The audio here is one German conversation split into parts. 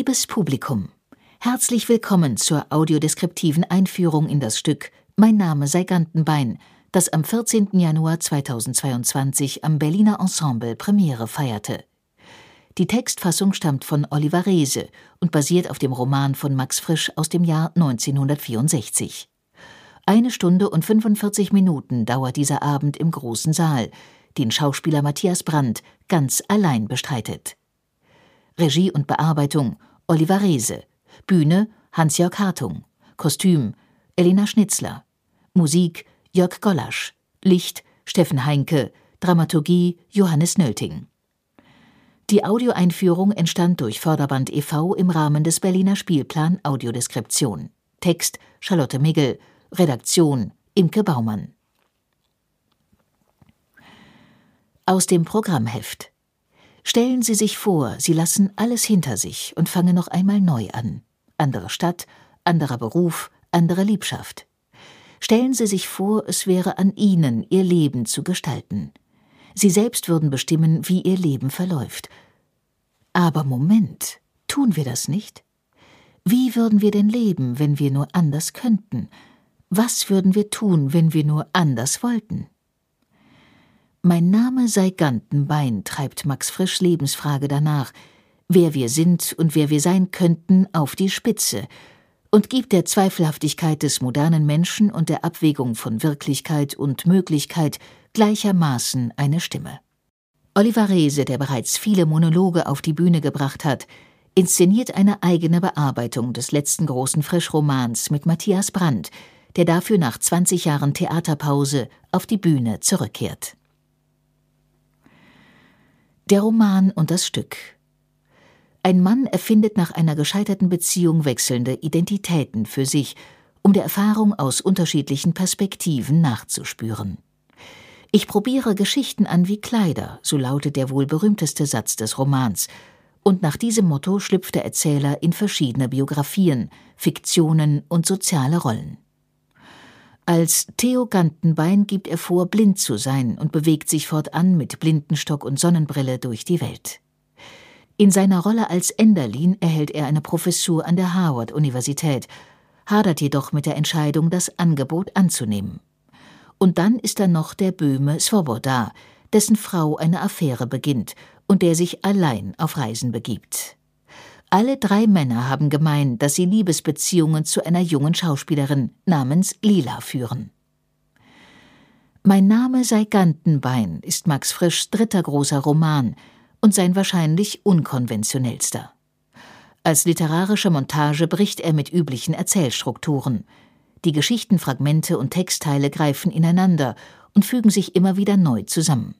Liebes Publikum, herzlich willkommen zur audiodeskriptiven Einführung in das Stück Mein Name sei Gantenbein, das am 14. Januar 2022 am Berliner Ensemble Premiere feierte. Die Textfassung stammt von Oliver Reese und basiert auf dem Roman von Max Frisch aus dem Jahr 1964. Eine Stunde und 45 Minuten dauert dieser Abend im großen Saal, den Schauspieler Matthias Brandt ganz allein bestreitet. Regie und Bearbeitung Oliver Reese, Bühne Hans-Jörg Hartung, Kostüm Elena Schnitzler, Musik Jörg Gollasch, Licht Steffen Heinke, Dramaturgie Johannes Nölting. Die Audioeinführung entstand durch Förderband e.V. im Rahmen des Berliner Spielplan Audiodeskription. Text Charlotte Migel, Redaktion Imke Baumann. Aus dem Programmheft Stellen Sie sich vor, Sie lassen alles hinter sich und fangen noch einmal neu an. Andere Stadt, anderer Beruf, andere Liebschaft. Stellen Sie sich vor, es wäre an Ihnen, Ihr Leben zu gestalten. Sie selbst würden bestimmen, wie Ihr Leben verläuft. Aber Moment, tun wir das nicht? Wie würden wir denn leben, wenn wir nur anders könnten? Was würden wir tun, wenn wir nur anders wollten? Mein Name sei Gantenbein, treibt Max Frisch Lebensfrage danach, wer wir sind und wer wir sein könnten, auf die Spitze und gibt der Zweifelhaftigkeit des modernen Menschen und der Abwägung von Wirklichkeit und Möglichkeit gleichermaßen eine Stimme. Oliver Reese, der bereits viele Monologe auf die Bühne gebracht hat, inszeniert eine eigene Bearbeitung des letzten großen Frischromans mit Matthias Brandt, der dafür nach 20 Jahren Theaterpause auf die Bühne zurückkehrt. Der Roman und das Stück. Ein Mann erfindet nach einer gescheiterten Beziehung wechselnde Identitäten für sich, um der Erfahrung aus unterschiedlichen Perspektiven nachzuspüren. Ich probiere Geschichten an wie Kleider, so lautet der wohl berühmteste Satz des Romans, und nach diesem Motto schlüpft der Erzähler in verschiedene Biografien, Fiktionen und soziale Rollen. Als Theo Gantenbein gibt er vor, blind zu sein und bewegt sich fortan mit Blindenstock und Sonnenbrille durch die Welt. In seiner Rolle als Enderlin erhält er eine Professur an der Harvard-Universität, hadert jedoch mit der Entscheidung, das Angebot anzunehmen. Und dann ist da noch der Böhme Svoboda, dessen Frau eine Affäre beginnt und der sich allein auf Reisen begibt. Alle drei Männer haben gemein, dass sie Liebesbeziehungen zu einer jungen Schauspielerin namens Lila führen. Mein Name sei Gantenbein ist Max Frischs dritter großer Roman und sein wahrscheinlich unkonventionellster. Als literarische Montage bricht er mit üblichen Erzählstrukturen. Die Geschichtenfragmente und Textteile greifen ineinander und fügen sich immer wieder neu zusammen.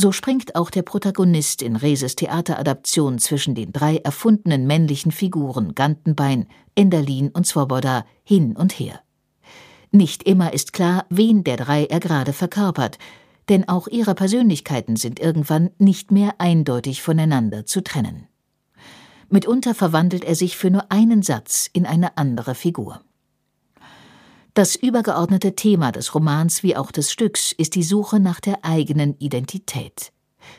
So springt auch der Protagonist in Reses Theateradaption zwischen den drei erfundenen männlichen Figuren Gantenbein, Enderlin und Swoboda hin und her. Nicht immer ist klar, wen der drei er gerade verkörpert, denn auch ihre Persönlichkeiten sind irgendwann nicht mehr eindeutig voneinander zu trennen. Mitunter verwandelt er sich für nur einen Satz in eine andere Figur. Das übergeordnete Thema des Romans wie auch des Stücks ist die Suche nach der eigenen Identität.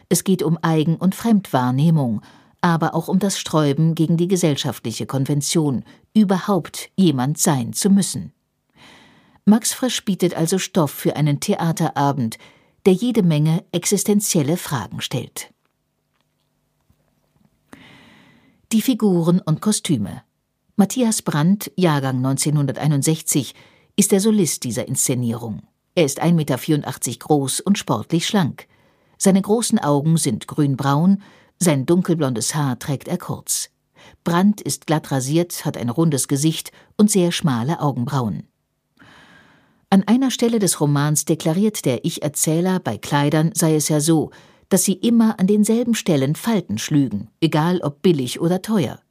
Es geht um Eigen- und Fremdwahrnehmung, aber auch um das Sträuben gegen die gesellschaftliche Konvention, überhaupt jemand sein zu müssen. Max Frisch bietet also Stoff für einen Theaterabend, der jede Menge existenzielle Fragen stellt. Die Figuren und Kostüme. Matthias Brandt, Jahrgang 1961, ist der Solist dieser Inszenierung. Er ist 1,84 Meter groß und sportlich schlank. Seine großen Augen sind grünbraun, sein dunkelblondes Haar trägt er kurz. Brandt ist glatt rasiert, hat ein rundes Gesicht und sehr schmale Augenbrauen. An einer Stelle des Romans deklariert der Ich-Erzähler, bei Kleidern sei es ja so, dass sie immer an denselben Stellen Falten schlügen, egal ob billig oder teuer.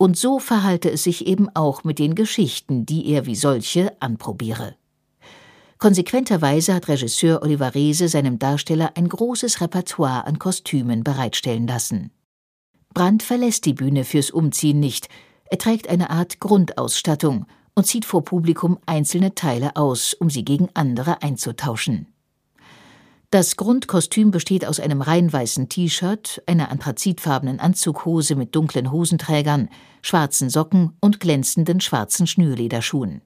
Und so verhalte es sich eben auch mit den Geschichten, die er wie solche anprobiere. Konsequenterweise hat Regisseur Oliver Reese seinem Darsteller ein großes Repertoire an Kostümen bereitstellen lassen. Brandt verlässt die Bühne fürs Umziehen nicht. Er trägt eine Art Grundausstattung und zieht vor Publikum einzelne Teile aus, um sie gegen andere einzutauschen. Das Grundkostüm besteht aus einem rein weißen T-Shirt, einer anthrazitfarbenen Anzughose mit dunklen Hosenträgern, schwarzen Socken und glänzenden schwarzen Schnürlederschuhen.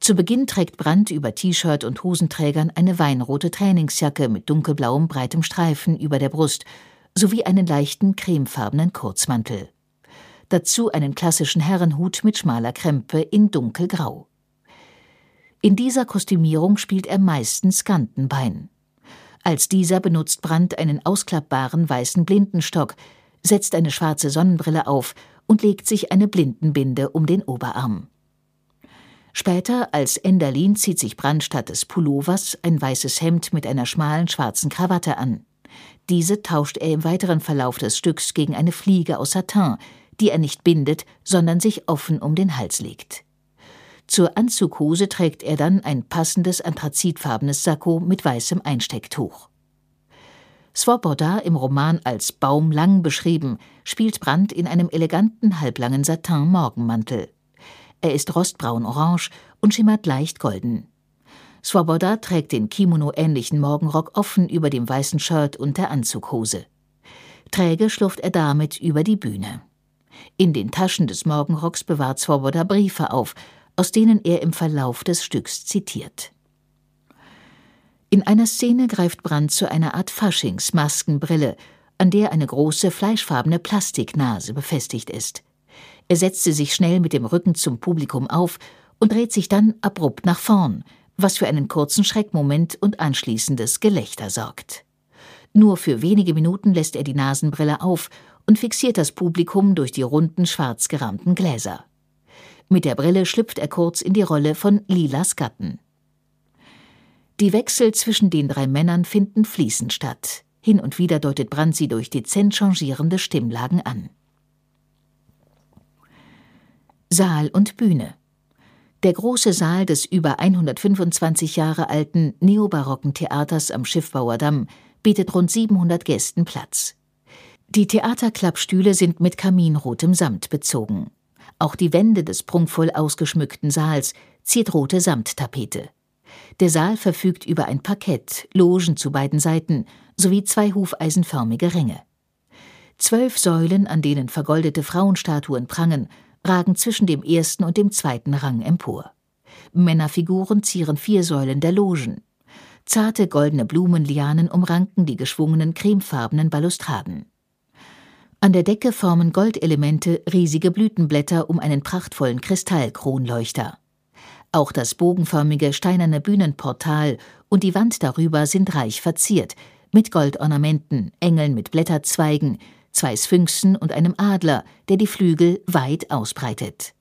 Zu Beginn trägt Brandt über T-Shirt und Hosenträgern eine weinrote Trainingsjacke mit dunkelblauem breitem Streifen über der Brust sowie einen leichten cremefarbenen Kurzmantel. Dazu einen klassischen Herrenhut mit schmaler Krempe in dunkelgrau. In dieser Kostümierung spielt er meistens Kantenbein. Als dieser benutzt Brandt einen ausklappbaren weißen Blindenstock, setzt eine schwarze Sonnenbrille auf und legt sich eine Blindenbinde um den Oberarm. Später als Enderlin zieht sich Brandt statt des Pullovers ein weißes Hemd mit einer schmalen schwarzen Krawatte an. Diese tauscht er im weiteren Verlauf des Stücks gegen eine Fliege aus Satin, die er nicht bindet, sondern sich offen um den Hals legt. Zur Anzughose trägt er dann ein passendes anthrazitfarbenes Sakko mit weißem Einstecktuch. Svoboda, im Roman als Baumlang beschrieben, spielt Brandt in einem eleganten halblangen Satin-Morgenmantel. Er ist rostbraun-orange und schimmert leicht golden. Svoboda trägt den Kimono-ähnlichen Morgenrock offen über dem weißen Shirt und der Anzughose. Träge schlurft er damit über die Bühne. In den Taschen des Morgenrocks bewahrt Svoboda Briefe auf, aus denen er im Verlauf des Stücks zitiert. In einer Szene greift Brandt zu einer Art Faschingsmaskenbrille, an der eine große fleischfarbene Plastiknase befestigt ist. Er setzt sie sich schnell mit dem Rücken zum Publikum auf und dreht sich dann abrupt nach vorn, was für einen kurzen Schreckmoment und anschließendes Gelächter sorgt. Nur für wenige Minuten lässt er die Nasenbrille auf und fixiert das Publikum durch die runden schwarz gerahmten Gläser. Mit der Brille schlüpft er kurz in die Rolle von Lilas Gatten. Die Wechsel zwischen den drei Männern finden fließend statt. Hin und wieder deutet Brandt sie durch dezent changierende Stimmlagen an. Saal und Bühne Der große Saal des über 125 Jahre alten neobarocken Theaters am Schiffbauer Damm bietet rund 700 Gästen Platz. Die Theaterklappstühle sind mit kaminrotem Samt bezogen. Auch die Wände des prunkvoll ausgeschmückten Saals ziert rote Samttapete. Der Saal verfügt über ein Parkett, Logen zu beiden Seiten sowie zwei hufeisenförmige Ränge. Zwölf Säulen, an denen vergoldete Frauenstatuen prangen, ragen zwischen dem ersten und dem zweiten Rang empor. Männerfiguren zieren vier Säulen der Logen. Zarte goldene Blumenlianen umranken die geschwungenen cremefarbenen Balustraden. An der Decke formen Goldelemente riesige Blütenblätter um einen prachtvollen Kristallkronleuchter. Auch das bogenförmige steinerne Bühnenportal und die Wand darüber sind reich verziert, mit Goldornamenten, Engeln mit Blätterzweigen, zwei Sphinxen und einem Adler, der die Flügel weit ausbreitet.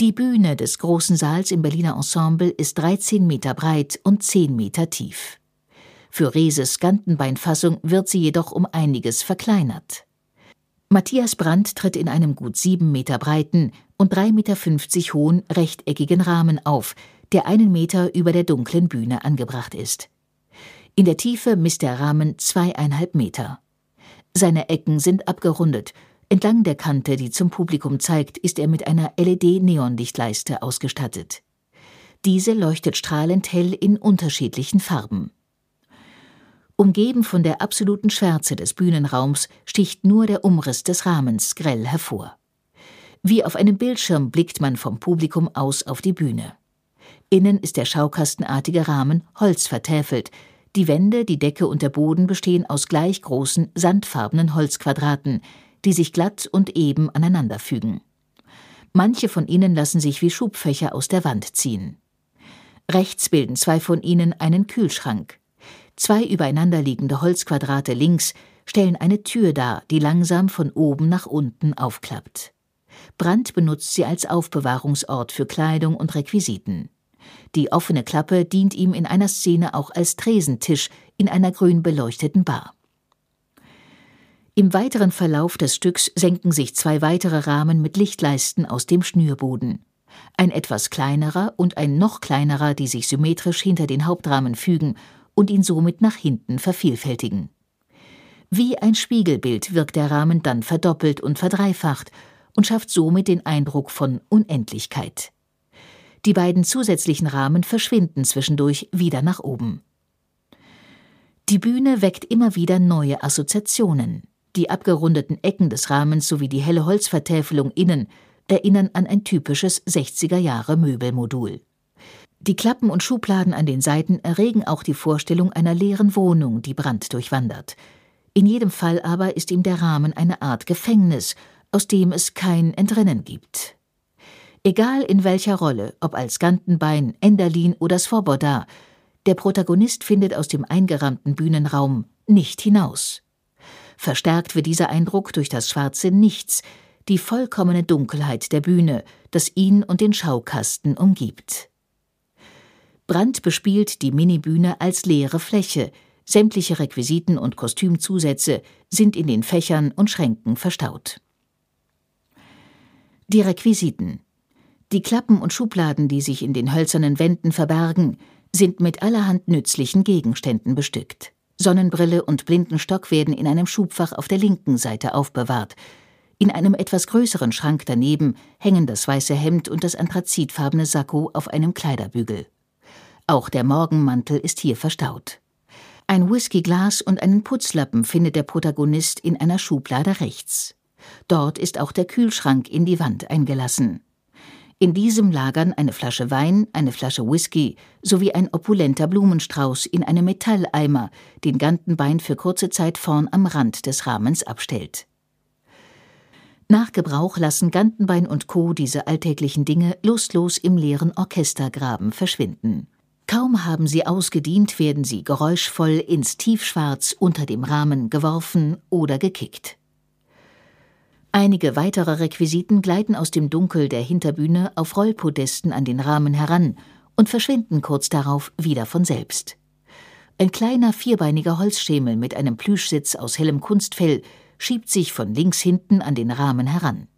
Die Bühne des großen Saals im Berliner Ensemble ist 13 Meter breit und 10 Meter tief. Für Reses Gantenbeinfassung wird sie jedoch um einiges verkleinert. Matthias Brandt tritt in einem gut sieben Meter breiten und drei Meter fünfzig hohen rechteckigen Rahmen auf, der einen Meter über der dunklen Bühne angebracht ist. In der Tiefe misst der Rahmen zweieinhalb Meter. Seine Ecken sind abgerundet. Entlang der Kante, die zum Publikum zeigt, ist er mit einer LED-Neonlichtleiste ausgestattet. Diese leuchtet strahlend hell in unterschiedlichen Farben. Umgeben von der absoluten Schwärze des Bühnenraums sticht nur der Umriss des Rahmens grell hervor. Wie auf einem Bildschirm blickt man vom Publikum aus auf die Bühne. Innen ist der schaukastenartige Rahmen Holz vertäfelt. Die Wände, die Decke und der Boden bestehen aus gleich großen, sandfarbenen Holzquadraten, die sich glatt und eben aneinanderfügen. Manche von ihnen lassen sich wie Schubfächer aus der Wand ziehen. Rechts bilden zwei von ihnen einen Kühlschrank. Zwei übereinanderliegende Holzquadrate links stellen eine Tür dar, die langsam von oben nach unten aufklappt. Brandt benutzt sie als Aufbewahrungsort für Kleidung und Requisiten. Die offene Klappe dient ihm in einer Szene auch als Tresentisch in einer grün beleuchteten Bar. Im weiteren Verlauf des Stücks senken sich zwei weitere Rahmen mit Lichtleisten aus dem Schnürboden. Ein etwas kleinerer und ein noch kleinerer, die sich symmetrisch hinter den Hauptrahmen fügen und ihn somit nach hinten vervielfältigen. Wie ein Spiegelbild wirkt der Rahmen dann verdoppelt und verdreifacht und schafft somit den Eindruck von Unendlichkeit. Die beiden zusätzlichen Rahmen verschwinden zwischendurch wieder nach oben. Die Bühne weckt immer wieder neue Assoziationen. Die abgerundeten Ecken des Rahmens sowie die helle Holzvertäfelung innen erinnern an ein typisches 60er Jahre Möbelmodul. Die Klappen und Schubladen an den Seiten erregen auch die Vorstellung einer leeren Wohnung, die Brand durchwandert. In jedem Fall aber ist ihm der Rahmen eine Art Gefängnis, aus dem es kein Entrinnen gibt. Egal in welcher Rolle, ob als Gantenbein, Enderlin oder Svoboda, der Protagonist findet aus dem eingerahmten Bühnenraum nicht hinaus. Verstärkt wird dieser Eindruck durch das schwarze Nichts, die vollkommene Dunkelheit der Bühne, das ihn und den Schaukasten umgibt. Brandt bespielt die Minibühne als leere Fläche, sämtliche Requisiten und Kostümzusätze sind in den Fächern und Schränken verstaut. Die Requisiten Die Klappen und Schubladen, die sich in den hölzernen Wänden verbergen, sind mit allerhand nützlichen Gegenständen bestückt. Sonnenbrille und Blindenstock werden in einem Schubfach auf der linken Seite aufbewahrt. In einem etwas größeren Schrank daneben hängen das weiße Hemd und das anthrazitfarbene Sakko auf einem Kleiderbügel. Auch der Morgenmantel ist hier verstaut. Ein Whiskyglas und einen Putzlappen findet der Protagonist in einer Schublade rechts. Dort ist auch der Kühlschrank in die Wand eingelassen. In diesem lagern eine Flasche Wein, eine Flasche Whisky sowie ein opulenter Blumenstrauß in einem Metalleimer, den Gantenbein für kurze Zeit vorn am Rand des Rahmens abstellt. Nach Gebrauch lassen Gantenbein und Co. diese alltäglichen Dinge lustlos im leeren Orchestergraben verschwinden. Kaum haben sie ausgedient, werden sie geräuschvoll ins Tiefschwarz unter dem Rahmen geworfen oder gekickt. Einige weitere Requisiten gleiten aus dem Dunkel der Hinterbühne auf Rollpodesten an den Rahmen heran und verschwinden kurz darauf wieder von selbst. Ein kleiner vierbeiniger Holzschemel mit einem Plüschsitz aus hellem Kunstfell schiebt sich von links hinten an den Rahmen heran.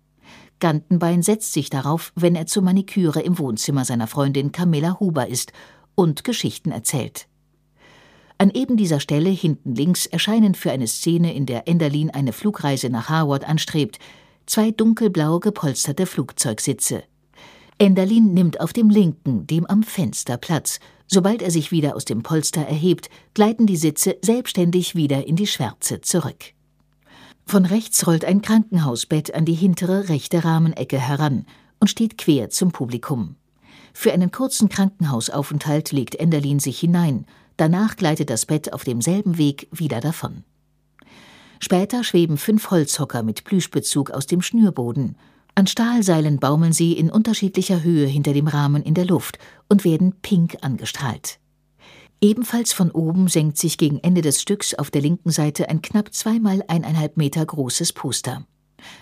Gantenbein setzt sich darauf, wenn er zur Maniküre im Wohnzimmer seiner Freundin Camilla Huber ist und Geschichten erzählt. An eben dieser Stelle hinten links erscheinen für eine Szene, in der Enderlin eine Flugreise nach Harvard anstrebt, zwei dunkelblau gepolsterte Flugzeugsitze. Enderlin nimmt auf dem linken, dem am Fenster Platz. Sobald er sich wieder aus dem Polster erhebt, gleiten die Sitze selbstständig wieder in die Schwärze zurück. Von rechts rollt ein Krankenhausbett an die hintere rechte Rahmenecke heran und steht quer zum Publikum. Für einen kurzen Krankenhausaufenthalt legt Enderlin sich hinein, Danach gleitet das Bett auf demselben Weg wieder davon. Später schweben fünf Holzhocker mit Plüschbezug aus dem Schnürboden. An Stahlseilen baumeln sie in unterschiedlicher Höhe hinter dem Rahmen in der Luft und werden pink angestrahlt. Ebenfalls von oben senkt sich gegen Ende des Stücks auf der linken Seite ein knapp zweimal eineinhalb Meter großes Poster.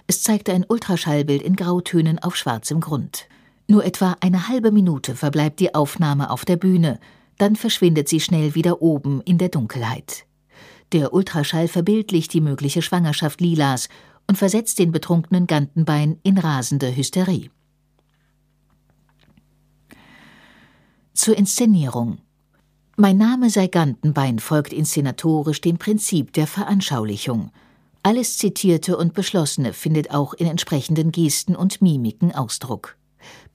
Es zeigte ein Ultraschallbild in Grautönen auf schwarzem Grund. Nur etwa eine halbe Minute verbleibt die Aufnahme auf der Bühne, dann verschwindet sie schnell wieder oben in der Dunkelheit. Der Ultraschall verbildlicht die mögliche Schwangerschaft Lilas und versetzt den betrunkenen Gantenbein in rasende Hysterie. Zur Inszenierung Mein Name sei Gantenbein folgt inszenatorisch dem Prinzip der Veranschaulichung. Alles Zitierte und Beschlossene findet auch in entsprechenden Gesten und Mimiken Ausdruck.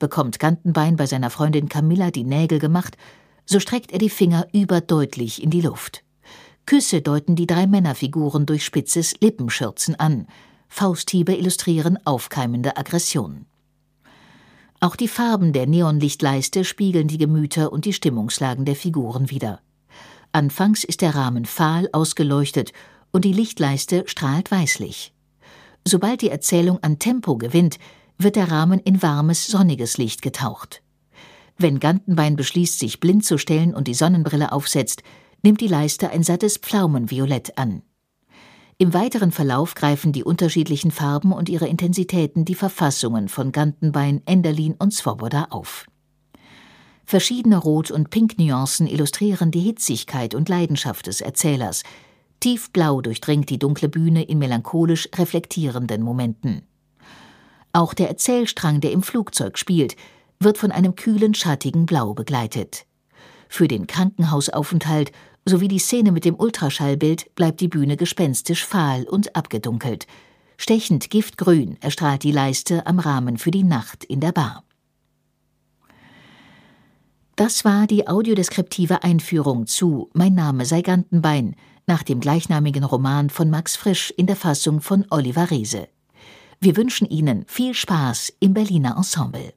Bekommt Gantenbein bei seiner Freundin Camilla die Nägel gemacht, so streckt er die Finger überdeutlich in die Luft. Küsse deuten die drei Männerfiguren durch spitzes Lippenschürzen an. Fausthiebe illustrieren aufkeimende Aggression. Auch die Farben der Neonlichtleiste spiegeln die Gemüter und die Stimmungslagen der Figuren wider. Anfangs ist der Rahmen fahl ausgeleuchtet und die Lichtleiste strahlt weißlich. Sobald die Erzählung an Tempo gewinnt, wird der Rahmen in warmes, sonniges Licht getaucht. Wenn Gantenbein beschließt, sich blind zu stellen und die Sonnenbrille aufsetzt, nimmt die Leiste ein sattes Pflaumenviolett an. Im weiteren Verlauf greifen die unterschiedlichen Farben und ihre Intensitäten die Verfassungen von Gantenbein, Enderlin und Svoboda auf. Verschiedene Rot- und Pink-Nuancen illustrieren die Hitzigkeit und Leidenschaft des Erzählers. Tiefblau durchdringt die dunkle Bühne in melancholisch reflektierenden Momenten. Auch der Erzählstrang, der im Flugzeug spielt, wird von einem kühlen, schattigen Blau begleitet. Für den Krankenhausaufenthalt sowie die Szene mit dem Ultraschallbild bleibt die Bühne gespenstisch fahl und abgedunkelt. Stechend giftgrün erstrahlt die Leiste am Rahmen für die Nacht in der Bar. Das war die audiodeskriptive Einführung zu Mein Name sei Gantenbein nach dem gleichnamigen Roman von Max Frisch in der Fassung von Oliver Reese. Wir wünschen Ihnen viel Spaß im Berliner Ensemble.